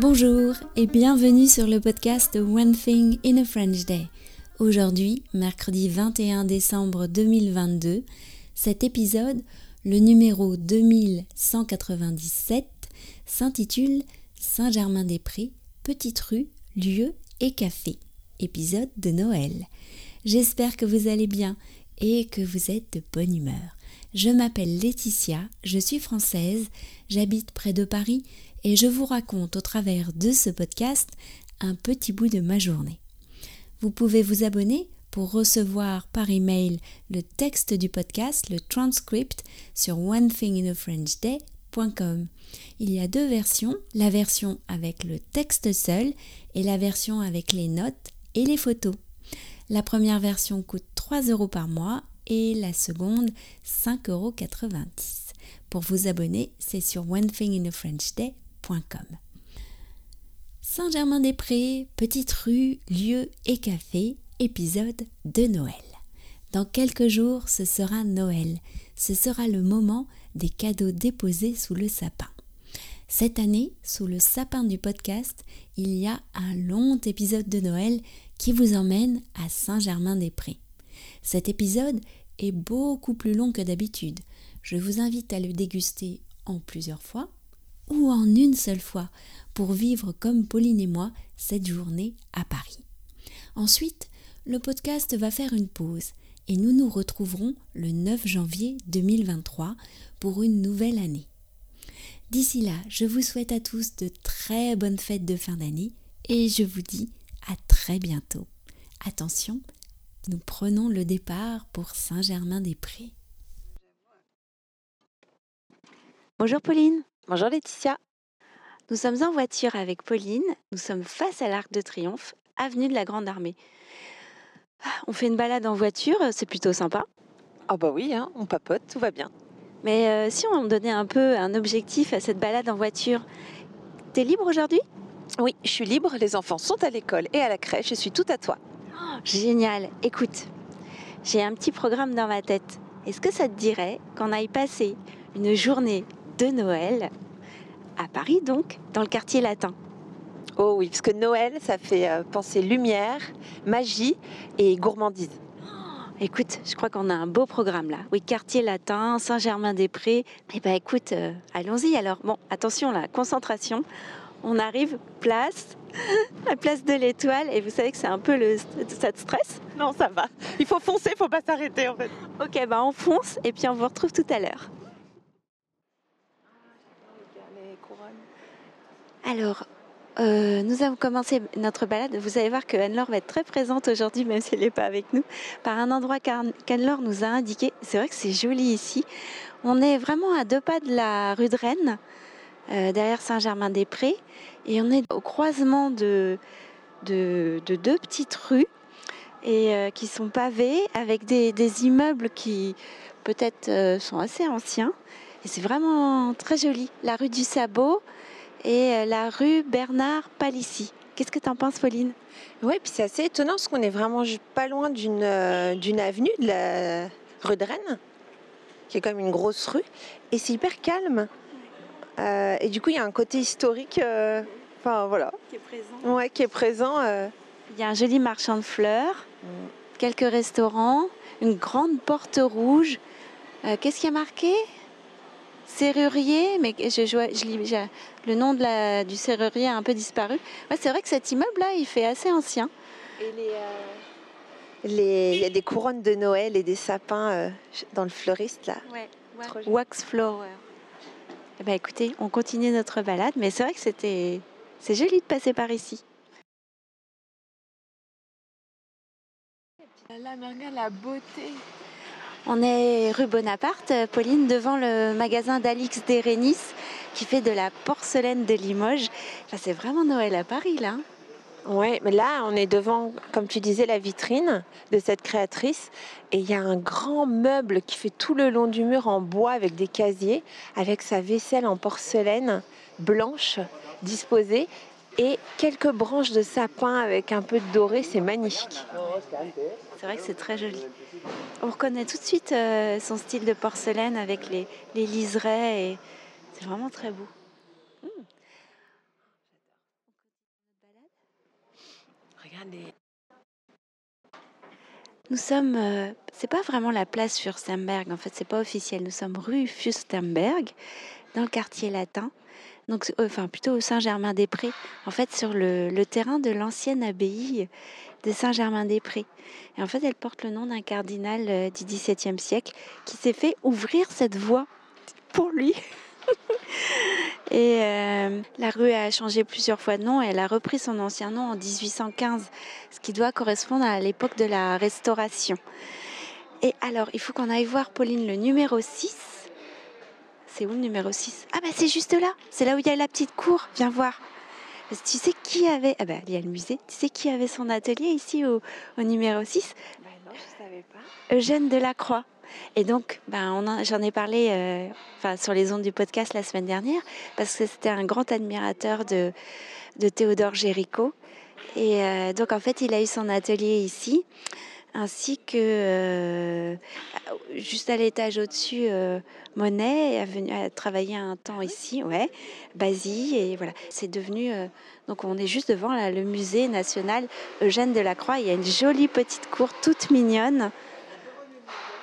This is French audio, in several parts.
Bonjour et bienvenue sur le podcast One Thing in a French Day. Aujourd'hui, mercredi 21 décembre 2022, cet épisode, le numéro 2197, s'intitule Saint-Germain-des-Prés, petite rue, lieu et café. Épisode de Noël. J'espère que vous allez bien et que vous êtes de bonne humeur. Je m'appelle Laetitia, je suis française, j'habite près de Paris et je vous raconte au travers de ce podcast un petit bout de ma journée. Vous pouvez vous abonner pour recevoir par email le texte du podcast, le transcript sur onethinginafrenchday.com. Il y a deux versions, la version avec le texte seul et la version avec les notes et les photos. La première version coûte 3 euros par mois et la seconde 5,90 euros. Pour vous abonner, c'est sur onethinginafrenchday.com. Saint-Germain-des-Prés, petite rue, lieu et café, épisode de Noël. Dans quelques jours, ce sera Noël. Ce sera le moment des cadeaux déposés sous le sapin. Cette année, sous le sapin du podcast, il y a un long épisode de Noël qui vous emmène à Saint-Germain-des-Prés. Cet épisode est beaucoup plus long que d'habitude. Je vous invite à le déguster en plusieurs fois ou en une seule fois pour vivre comme Pauline et moi cette journée à Paris. Ensuite, le podcast va faire une pause et nous nous retrouverons le 9 janvier 2023 pour une nouvelle année. D'ici là, je vous souhaite à tous de très bonnes fêtes de fin d'année et je vous dis à très bientôt. Attention, nous prenons le départ pour Saint-Germain-des-Prés. Bonjour Pauline. Bonjour Laetitia. Nous sommes en voiture avec Pauline. Nous sommes face à l'Arc de Triomphe, avenue de la Grande Armée. Ah, on fait une balade en voiture, c'est plutôt sympa. Ah bah oui, hein, on papote, tout va bien. Mais euh, si on donnait un peu un objectif à cette balade en voiture, t'es libre aujourd'hui? Oui, je suis libre, les enfants sont à l'école et à la crèche, je suis tout à toi. Oh, génial, écoute, j'ai un petit programme dans ma tête. Est-ce que ça te dirait qu'on aille passer une journée de Noël à Paris donc, dans le quartier latin. Oh oui, parce que Noël, ça fait euh, penser lumière, magie et gourmandise. écoute, je crois qu'on a un beau programme là. Oui, quartier latin, Saint-Germain-des-Prés. Eh ben écoute, euh, allons-y alors. Bon, attention là, concentration. On arrive place, la place de l'Étoile, et vous savez que c'est un peu le ça te stresse? Non, ça va. Il faut foncer, il faut pas s'arrêter en fait. Ok, ben on fonce et puis on vous retrouve tout à l'heure. Alors, euh, nous avons commencé notre balade. Vous allez voir que Anne-Laure va être très présente aujourd'hui, même si elle n'est pas avec nous, par un endroit qu'Anne-Laure nous a indiqué. C'est vrai que c'est joli ici. On est vraiment à deux pas de la rue de Rennes, euh, derrière Saint-Germain-des-Prés, et on est au croisement de, deux petites rues euh, qui sont pavées avec des immeubles qui peut-être sont assez anciens. Et c'est vraiment très joli. La rue du Sabot, et euh, la rue Bernard Palissy. Qu'est-ce que tu en penses, Pauline? Oui, puis c'est assez étonnant parce qu'on est vraiment pas loin d'une euh, d'une avenue, de la rue de Rennes, qui est comme une grosse rue, et c'est hyper calme. Euh, et du coup, il y a un côté historique, enfin voilà. Qui est présent. Ouais, qui est présent. Il y a un joli marchand de fleurs, mm. quelques restaurants, une grande porte rouge. Qu'est-ce qui a marqué? Serrurier, mais je, je, le nom de la, du serrurier a un peu disparu. c'est vrai que cet immeuble-là, il fait assez ancien. Et les, il y a des couronnes de Noël et des sapins euh, dans le fleuriste, là. Ouais, wax flower. Eh ben, écoutez, on continue notre balade, mais c'est vrai que c'était, c'est joli de passer par ici. Là, regarde la beauté. On est rue Bonaparte, Pauline, devant le magasin d'Alix Derenis qui fait de la porcelaine de Limoges. c'est vraiment Noël à Paris, là. Oui, mais là, on est devant, comme tu disais, la vitrine de cette créatrice. Et il y a un grand meuble qui fait tout le long du mur en bois avec des casiers, avec sa vaisselle en porcelaine blanche disposée et quelques branches de sapin avec un peu de doré. C'est magnifique. C'est vrai que c'est très joli. On reconnaît tout de suite euh, son style de porcelaine avec les, les liserés et c'est vraiment très beau. Hmm. Regardez. Nous sommes, euh, c'est pas vraiment la place Fürstenberg, en fait, c'est pas officiel. Nous sommes rue Fürstenberg, dans le quartier latin donc, enfin plutôt au Saint-Germain-des-Prés, en fait, sur le, terrain de l'ancienne abbaye de Saint-Germain-des-Prés. Et en fait, elle porte le nom d'un cardinal euh, du XVIIe siècle qui s'est fait ouvrir cette voie pour lui. Et euh, la rue a changé plusieurs fois de nom. Elle a repris son ancien nom en 1815, ce qui doit correspondre à l'époque de la Restauration. Et alors, il faut qu'on aille voir, Pauline, le numéro 6. C'est où le numéro 6 Ah bah c'est juste là, c'est là où il y a la petite cour, viens voir. Parce que tu sais qui avait... Ah bah il y a le musée. Tu sais qui avait son atelier ici au, au numéro 6 Bah non, je savais pas. Eugène Delacroix. Et donc, ben, j'en ai parlé euh, enfin, sur les ondes du podcast la semaine dernière, parce que c'était un grand admirateur de, de Théodore Géricault. Et euh, donc, en fait, il a eu son atelier ici, ainsi que euh, juste à l'étage au-dessus, euh, Monet venu a travaillé un temps ici, ouais, Basile, et voilà. C'est devenu. euh, donc, on est juste devant là, le musée national Eugène Delacroix. Il y a une jolie petite cour toute mignonne.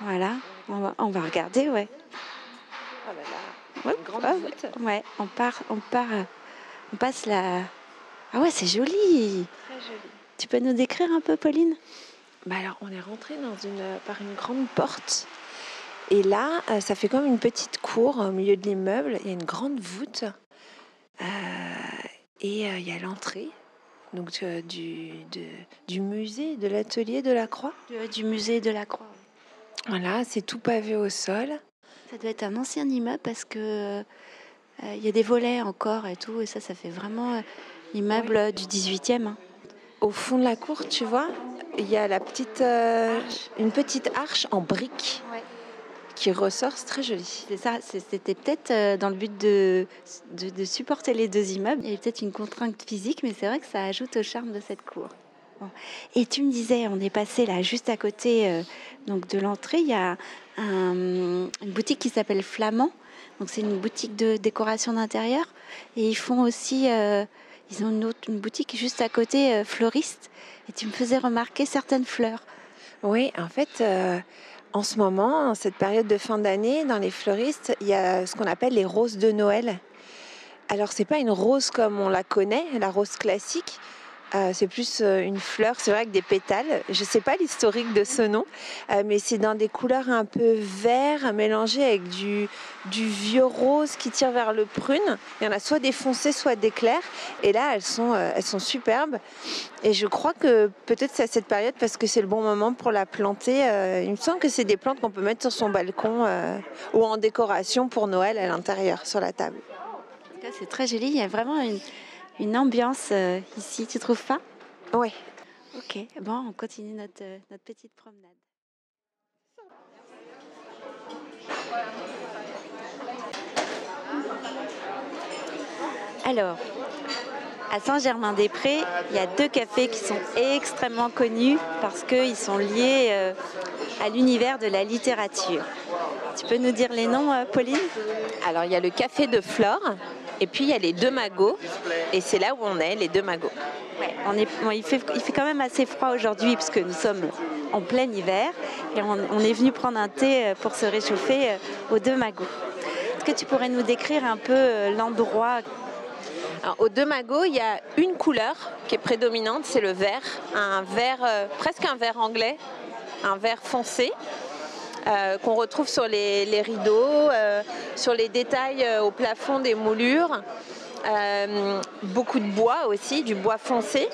Voilà, on va, on va regarder, ouais. Oh là là. Ouais, on part, on part, on passe la. Ah ouais, c'est joli. Très joli. Tu peux nous décrire un peu, Pauline? Bah alors, on est rentré dans une, par une grande porte. Et là, euh, ça fait comme une petite cour au milieu de l'immeuble. Il y a une grande voûte. Euh, et euh, il y a l'entrée donc euh, du, de- du musée, de l'atelier de la Croix. du, du musée de la Croix. Voilà, c'est tout pavé au sol. Ça doit être un ancien immeuble parce que euh, il y a des volets encore et tout, et ça, ça fait vraiment euh, immeuble euh, du 18e. hein. Au fond de la cour, tu vois, il y a la petite, euh, une petite arche en briques qui ressort. C'est très joli. C'est ça, c'est- c'était peut-être euh, dans le but de, de, de supporter les deux immeubles. Il y avait peut-être une contrainte physique, mais c'est vrai que ça ajoute au charme de cette cour. Bon. Et tu me disais, on est passé là juste à côté euh, donc de l'entrée, il y a un- une boutique qui s'appelle Flamand. Donc c'est une boutique de décoration d'intérieur. Et ils font aussi, euh, ils ont une, boutique juste à côté, euh, fleuriste. Et tu me faisais remarquer certaines fleurs. Oui, en fait, euh, en ce moment, en cette période de fin d'année, dans les fleuristes, il y a ce qu'on appelle les roses de Noël. Alors, c'est pas une rose comme on la connaît, la rose classique. Euh, c'est plus euh, une fleur, c'est vrai, avec des pétales. Je sais pas l'historique de ce nom, euh, mais c'est dans des couleurs un peu vert mélangées avec du, vieux rose qui tire vers le prune. Il y en a soit des foncés, soit des clairs. Et là, elles sont, elles sont superbes. Et je crois que peut-être c'est à cette période parce que c'est le bon moment pour la planter. Il me semble que c'est des plantes qu'on peut mettre sur son balcon ou en décoration pour Noël à l'intérieur, sur la table. C'est très joli, il y a vraiment une, une ambiance euh, ici, tu trouves pas? Oui. Ok, bon, on continue notre, euh, notre petite promenade. Alors, à Saint-Germain-des-Prés, il y a deux cafés qui sont extrêmement connus parce qu'ils sont liés euh, à l'univers de la littérature. Tu peux nous dire les noms, Pauline? Alors il y a le café de Flore et puis il y a les deux magots. Et c'est là où on est, les deux magots. Ouais, on est, bon, il, fait, il fait quand même assez froid aujourd'hui puisque nous sommes en plein hiver et on, on est venu prendre un thé euh, pour se réchauffer euh, aux deux magots. Est-ce que tu pourrais nous décrire un peu euh, l'endroit? Alors, aux deux magots, il y a une couleur qui est prédominante, c'est le vert. Un vert, euh, presque un vert anglais, un vert foncé. Euh, qu'on retrouve sur les, rideaux, euh, sur les détails euh, au plafond des moulures. Beaucoup de bois aussi, du bois foncé.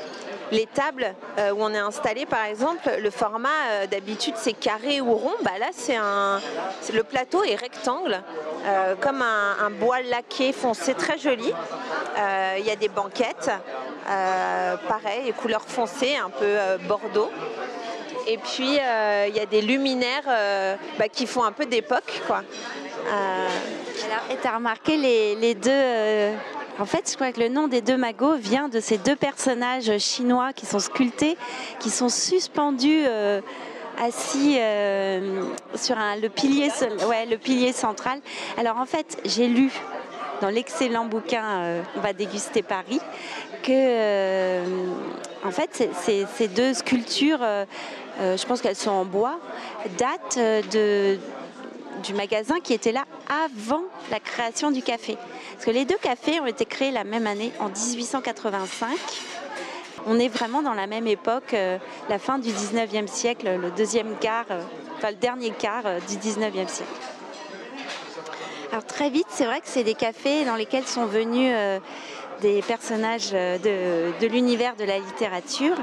Les tables où on est installé, par exemple, le format d'habitude c'est carré ou rond. Bah là, c'est un, le plateau est rectangle, comme un, un bois laqué foncé très joli. Il y a des banquettes, pareil, couleurs foncées, un peu bordeaux. Et puis euh, il y a des luminaires euh, bah, qui font un peu d'époque, quoi. Euh, Et tu as remarqué les, deux... En fait, je crois que le nom des deux magots vient de ces deux personnages chinois qui sont sculptés, qui sont suspendus... assis sur le pilier central. Alors en fait, j'ai lu dans l'excellent bouquin On va déguster Paris, que en fait ces deux sculptures, je pense qu'elles sont en bois, datent de, du magasin qui était là avant la création du café. Parce que les deux cafés ont été créés la même année, en 1885. On est vraiment dans la même époque, euh, la fin du 19e siècle, le deuxième quart, euh, enfin le dernier quart euh, du 19e siècle. Alors très vite, c'est vrai que c'est des cafés dans lesquels sont venus des personnages de, l'univers de la littérature.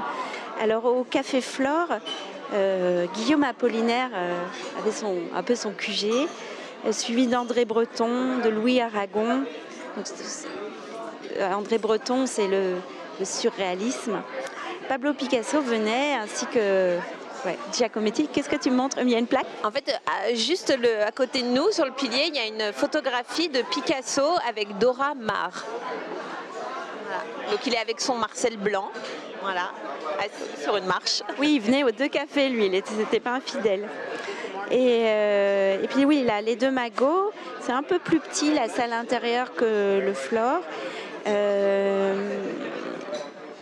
Alors au Café Flore, Guillaume Apollinaire avait son, un peu son QG, suivi d'André Breton, de Louis Aragon. André Breton, c'est le, surréalisme. Pablo Picasso venait, ainsi que Giacometti. Qu'est-ce que tu montres? Il y a une plaque? En fait, euh, juste le, à côté de nous, sur le pilier, il y a une photographie de Picasso avec Dora Maar. Donc il est avec son Marcel blanc, voilà, assis sur une marche. Oui, il venait aux deux cafés, lui, il n'était pas infidèle. Et, euh, et, puis oui, là, les deux magots, c'est un peu plus petit la salle intérieure que le floor. Euh,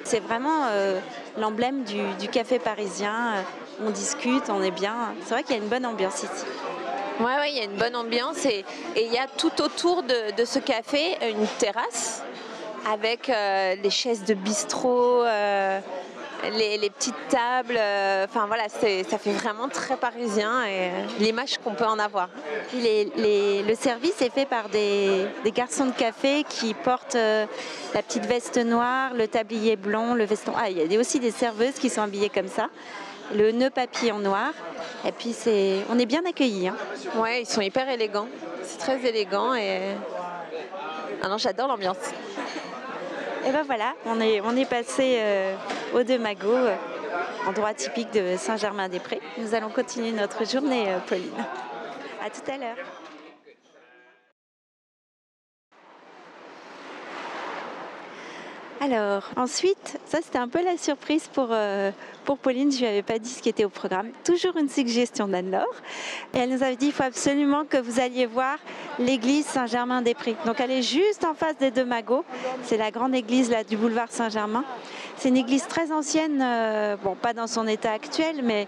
c'est vraiment euh, l'emblème du, café parisien. Euh, on discute, on est bien. C'est vrai qu'il y a une bonne ambiance ici. Oui, ouais, il y a une bonne ambiance et, il y a tout autour de, ce café une terrasse avec euh, les chaises de bistrot, les, petites tables. Enfin voilà, ça fait vraiment très parisien et l'image qu'on peut en avoir. le service est fait par des, garçons de café qui portent la petite veste noire, le tablier blanc, le veston. Ah, il y a aussi des serveuses qui sont habillées comme ça. Le nœud papier en noir. Et puis c'est, on est bien accueillis. Hein. Ouais, ils sont hyper élégants. C'est très élégant et ah non, j'adore l'ambiance. Et ben voilà, on est, on est passé euh, aux deux magots, euh, endroit typique de Saint-Germain-des-Prés. Nous allons continuer notre journée, euh, Pauline. À tout à l'heure. Alors, ensuite, ça c'était un peu la surprise pour, euh, pour Pauline, je lui avais pas dit ce qui était au programme. Toujours une suggestion d'Anne-Laure. Et elle nous avait dit il faut absolument que vous alliez voir l'église Saint-Germain-des-Prés. Donc elle est juste en face des deux magots. C'est la grande église là, du boulevard Saint-Germain. C'est une église très ancienne, euh, bon, pas dans son état actuel, mais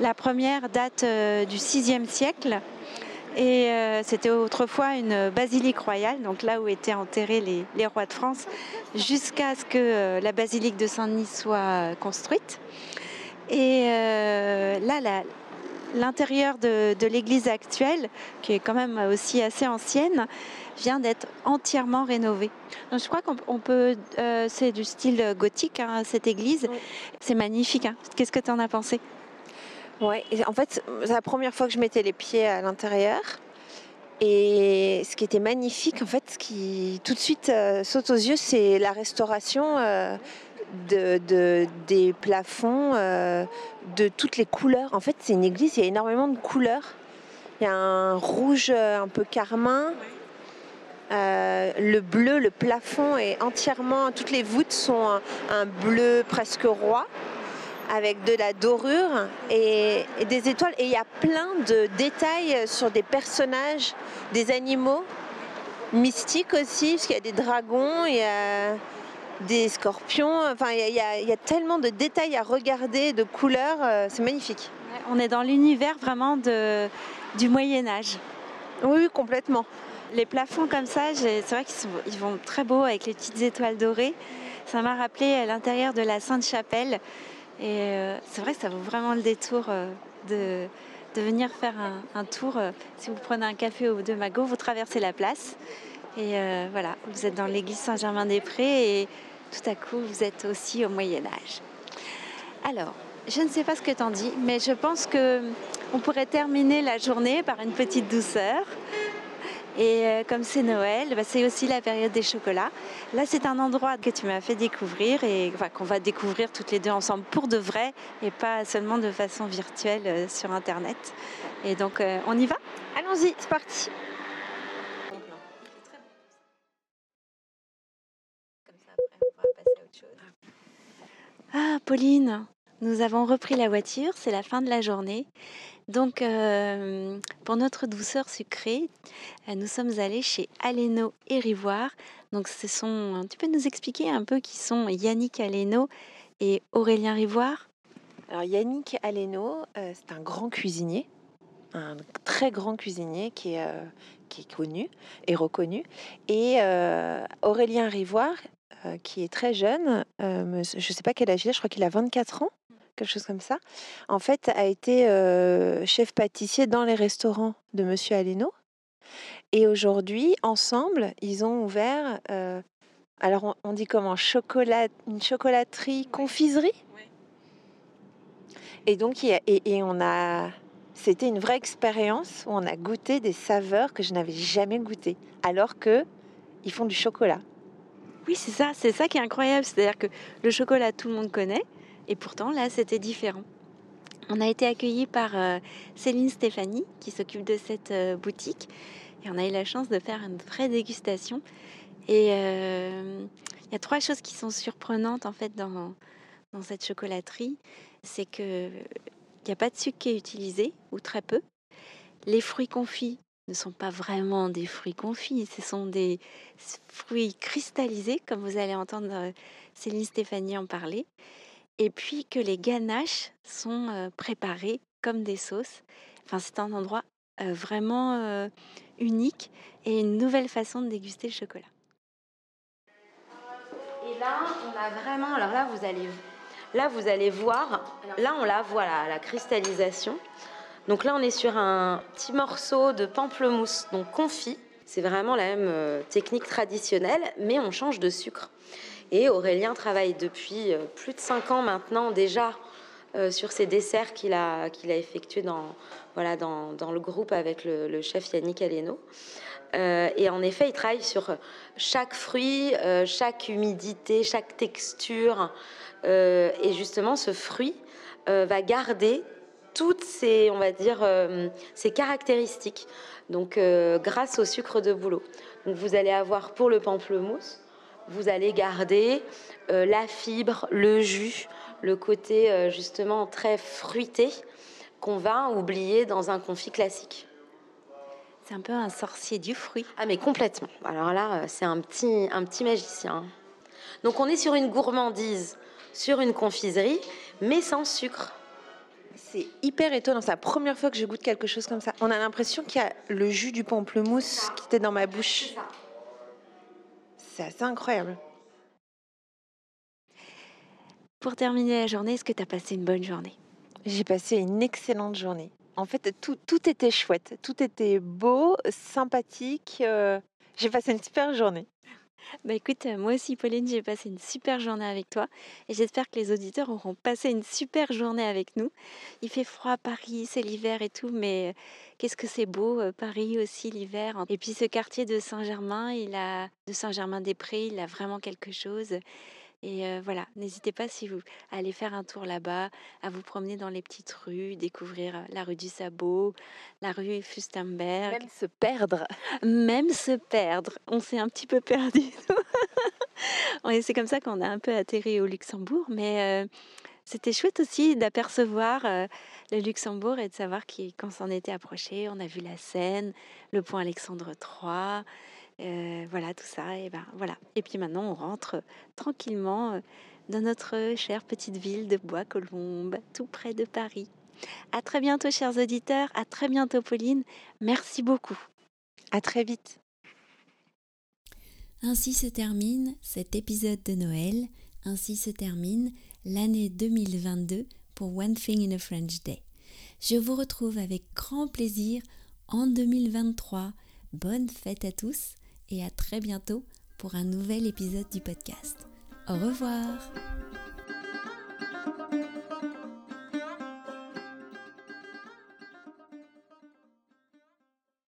la première date euh, du 6e siècle. Et euh, c'était autrefois une basilique royale, donc là où étaient enterrés les, rois de France, jusqu'à ce que euh, la basilique de Saint-Denis soit construite. Et euh, là, l'intérieur de, l'église actuelle, qui est quand même aussi assez ancienne, vient d'être entièrement rénové. Donc je crois qu'on peut, c'est du style gothique hein, cette église. C'est magnifique. Hein. Qu'est-ce que tu en as pensé? Ouais, en fait, c'est la première fois que je mettais les pieds à l'intérieur. Et ce qui était magnifique, en fait, ce qui tout de suite euh, saute aux yeux, c'est la restauration euh, de, des plafonds, euh, de toutes les couleurs. En fait, c'est une église, il y a énormément de couleurs. Il y a un rouge un peu carmin. le bleu, le plafond est entièrement, toutes les voûtes sont un bleu presque roi avec de la dorure et, des étoiles. Et il y a plein de détails sur des personnages, des animaux mystiques aussi, parce qu'il y a des dragons, il y a des scorpions. Enfin, il y, a, tellement de détails à regarder, de couleurs. Euh, c'est magnifique. On est dans l'univers vraiment de, du Moyen Âge. Oui, complètement. Les plafonds comme ça, c'est vrai qu'ils ils vont très beaux avec les petites étoiles dorées. Ça m'a rappelé l'intérieur de la Sainte-Chapelle. Et euh, c'est vrai que ça vaut vraiment le détour euh, de, venir faire un, tour. Euh, si vous prenez un café au deux Mago, vous traversez la place. Et voilà, vous êtes dans l'église Saint-Germain-des-Prés et tout à coup, vous êtes aussi au Moyen Âge. Alors, je ne sais pas ce que tu en dis, mais je pense que on pourrait terminer la journée par une petite douceur et euh, comme c'est Noël, bah, c'est aussi la période des chocolats. Là, c'est un endroit que tu m'as fait découvrir et qu'on va découvrir toutes les deux ensemble pour de vrai et pas seulement de façon virtuelle euh, sur Internet. Et donc, euh, on y va? Allons-y, c'est parti. Ah, Pauline, nous avons repris la voiture, c'est la fin de la journée. Donc, euh, pour notre douceur sucrée, euh, nous sommes allés chez Aleno et Rivoire. Donc, ce sont, tu peux nous expliquer un peu qui sont Yannick Aleno et Aurélien Rivoire? Alors, Yannick Aleno, euh, c'est un grand cuisinier, un très grand cuisinier qui est, qui est connu et reconnu. Et Aurélien Rivoire, qui est très jeune, je ne sais pas quel âge il a, je crois qu'il a 24 ans quelque chose comme ça, en fait, a été chef pâtissier dans les restaurants de Monsieur Aleno. Et aujourd'hui, ensemble, ils ont ouvert, alors on, dit comment, chocolat, une chocolaterie, confiserie. Et donc, et, et on a, c'était une vraie expérience où on a goûté des saveurs que je n'avais jamais goûtées, alors que ils font du chocolat. Oui, c'est ça, c'est ça qui est incroyable. C'est-à-dire que le chocolat, tout le monde connaît. Et pourtant, là, c'était différent. On a été accueillis par euh, Céline Stéphanie, qui s'occupe de cette euh, boutique. Et on a eu la chance de faire une vraie dégustation. Et euh, il y a trois choses qui sont surprenantes, en fait, dans, dans cette chocolaterie. C'est qu'il n'y a pas de sucre qui est utilisé, ou très peu. Les fruits confits ne sont pas vraiment des fruits confits, ce sont des fruits cristallisés, comme vous allez entendre Céline Stéphanie en parler et puis que les ganaches sont préparées comme des sauces. Enfin, c'est un endroit vraiment unique et une nouvelle façon de déguster le chocolat. Et là, on a vraiment. Alors là, vous allez, là, vous allez voir. Là, on la voit la cristallisation. Donc là, on est sur un petit morceau de pamplemousse, donc confit. C'est vraiment la même technique traditionnelle, mais on change de sucre. Et Aurélien travaille depuis euh, plus de cinq ans maintenant déjà euh, sur ces desserts qu'il a, qu'il a effectués dans, voilà, dans, dans le groupe avec le, chef Yannick Aleno. Euh, et en effet, il travaille sur chaque fruit, chaque humidité, chaque texture. et justement, ce fruit va garder toutes ces, on va dire, caractéristiques. Donc, grâce au sucre de bouleau. Donc, vous allez avoir pour le pamplemousse vous allez garder euh, la fibre, le jus, le côté euh, justement très fruité qu'on va oublier dans un confit classique. C'est un peu un sorcier du fruit. Ah mais complètement. Alors là, euh, c'est un petit, un petit magicien. Donc on est sur une gourmandise, sur une confiserie, mais sans sucre. C'est hyper étonnant. C'est la première fois que je goûte quelque chose comme ça. On a l'impression qu'il y a le jus du pamplemousse qui était dans ma bouche. C'est assez incroyable. Pour terminer la journée, est-ce que tu as passé une bonne journée? J'ai passé une excellente journée. En fait, tout, tout était chouette, tout était beau, sympathique. Euh, j'ai passé une super journée. Bah écoute, euh, moi aussi Pauline, j'ai passé une super journée avec toi et j'espère que les auditeurs auront passé une super journée avec nous. Il fait froid à Paris, c'est l'hiver et tout, mais euh, qu'est-ce que c'est beau euh, Paris aussi l'hiver. Et puis ce quartier de Saint-Germain, il a de Saint-Germain-des-Prés, il a vraiment quelque chose. Et euh, voilà, n'hésitez pas si vous allez faire un tour là-bas, à vous promener dans les petites rues, découvrir la rue du Sabot, la rue Fustenberg. Même se perdre. Même se perdre. On s'est un petit peu perdu. c'est comme ça qu'on a un peu atterri au Luxembourg, mais euh, c'était chouette aussi d'apercevoir le Luxembourg et de savoir qu'on s'en était approché. On a vu la Seine, le pont Alexandre III. Euh, voilà, tout ça. Et ben voilà. Et puis maintenant, on rentre tranquillement euh, dans notre chère petite ville de Bois-Colombes, tout près de Paris. À très bientôt, chers auditeurs. À très bientôt, Pauline. Merci beaucoup. À très vite. Ainsi se termine cet épisode de Noël. Ainsi se termine l'année 2022 pour One Thing in a French Day. Je vous retrouve avec grand plaisir en 2023. Bonne fête à tous et à très bientôt pour un nouvel épisode du podcast. Au revoir